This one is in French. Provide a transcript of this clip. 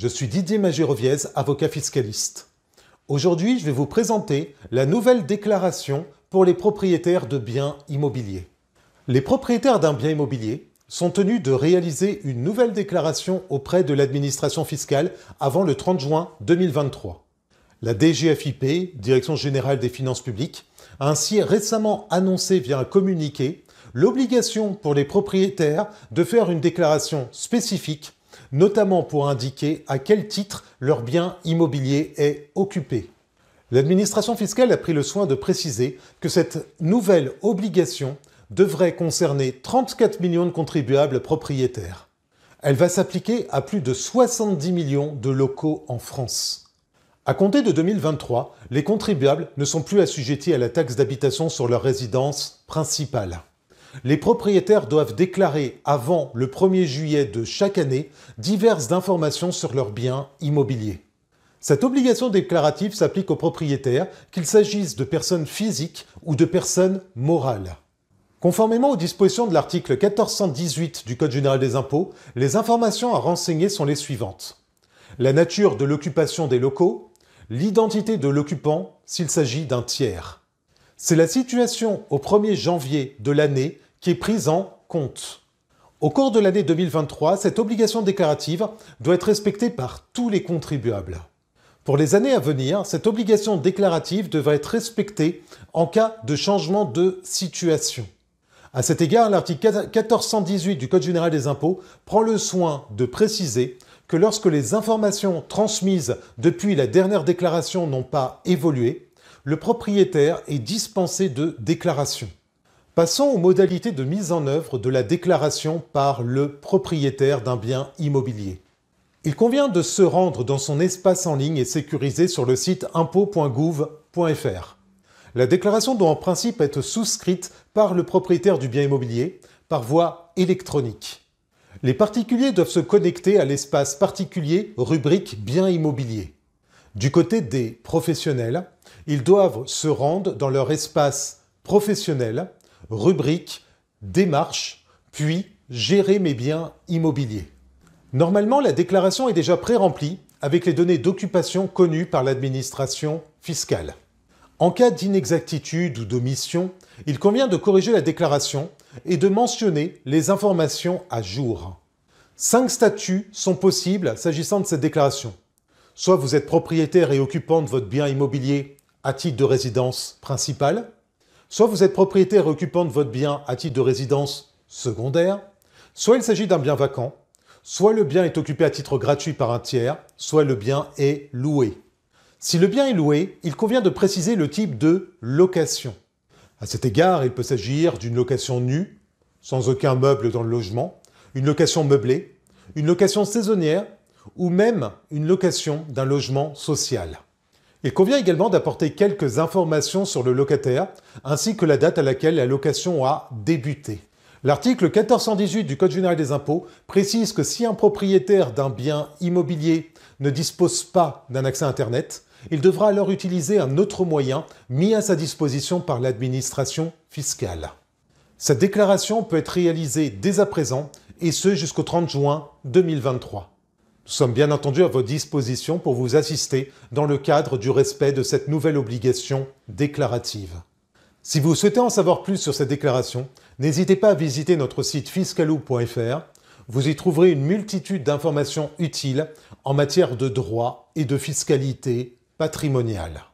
Je suis Didier Magéroviez, avocat fiscaliste. Aujourd'hui, je vais vous présenter la nouvelle déclaration pour les propriétaires de biens immobiliers. Les propriétaires d'un bien immobilier sont tenus de réaliser une nouvelle déclaration auprès de l'administration fiscale avant le 30 juin 2023. La DGFIP, Direction générale des finances publiques, a ainsi récemment annoncé via un communiqué l'obligation pour les propriétaires de faire une déclaration spécifique, notamment pour indiquer à quel titre leur bien immobilier est occupé. L'administration fiscale a pris le soin de préciser que cette nouvelle obligation devrait concerner 34 millions de contribuables propriétaires. Elle va s'appliquer à plus de 70 millions de locaux en France. À compter de 2023, les contribuables ne sont plus assujettis à la taxe d'habitation sur leur résidence principale. Les propriétaires doivent déclarer avant le 1er juillet de chaque année diverses informations sur leurs biens immobiliers. Cette obligation déclarative s'applique aux propriétaires, qu'il s'agisse de personnes physiques ou de personnes morales. Conformément aux dispositions de l'article 1418 du Code général des impôts, les informations à renseigner sont les suivantes. La nature de l'occupation des locaux, l'identité de l'occupant s'il s'agit d'un tiers. C'est la situation au 1er janvier de l'année qui est prise en compte. Au cours de l'année 2023, cette obligation déclarative doit être respectée par tous les contribuables. Pour les années à venir, cette obligation déclarative devra être respectée en cas de changement de situation. À cet égard, l'article 1418 du Code général des impôts prend le soin de préciser que lorsque les informations transmises depuis la dernière déclaration n'ont pas évolué, le propriétaire est dispensé de déclaration. Passons aux modalités de mise en œuvre de la déclaration par le propriétaire d'un bien immobilier. Il convient de se rendre dans son espace en ligne et sécurisé sur le site impôt.gouv.fr. La déclaration doit en principe être souscrite par le propriétaire du bien immobilier par voie électronique. Les particuliers doivent se connecter à l'espace particulier rubrique biens immobiliers. Du côté des professionnels, ils doivent se rendre dans leur espace professionnel, rubrique démarche, puis gérer mes biens immobiliers. Normalement, la déclaration est déjà pré-remplie avec les données d'occupation connues par l'administration fiscale. En cas d'inexactitude ou d'omission, il convient de corriger la déclaration et de mentionner les informations à jour. Cinq statuts sont possibles s'agissant de cette déclaration. Soit vous êtes propriétaire et occupant de votre bien immobilier à titre de résidence principale, soit vous êtes propriétaire et occupant de votre bien à titre de résidence secondaire, soit il s'agit d'un bien vacant, soit le bien est occupé à titre gratuit par un tiers, soit le bien est loué. Si le bien est loué, il convient de préciser le type de location. À cet égard, il peut s'agir d'une location nue, sans aucun meuble dans le logement, une location meublée, une location saisonnière ou même une location d'un logement social. Il convient également d'apporter quelques informations sur le locataire ainsi que la date à laquelle la location a débuté. L'article 1418 du Code général des impôts précise que si un propriétaire d'un bien immobilier ne dispose pas d'un accès Internet, il devra alors utiliser un autre moyen mis à sa disposition par l'administration fiscale. Cette déclaration peut être réalisée dès à présent et ce jusqu'au 30 juin 2023. Nous sommes bien entendu à votre disposition pour vous assister dans le cadre du respect de cette nouvelle obligation déclarative. Si vous souhaitez en savoir plus sur cette déclaration, n'hésitez pas à visiter notre site fiscalou.fr. Vous y trouverez une multitude d'informations utiles en matière de droit et de fiscalité patrimoniale.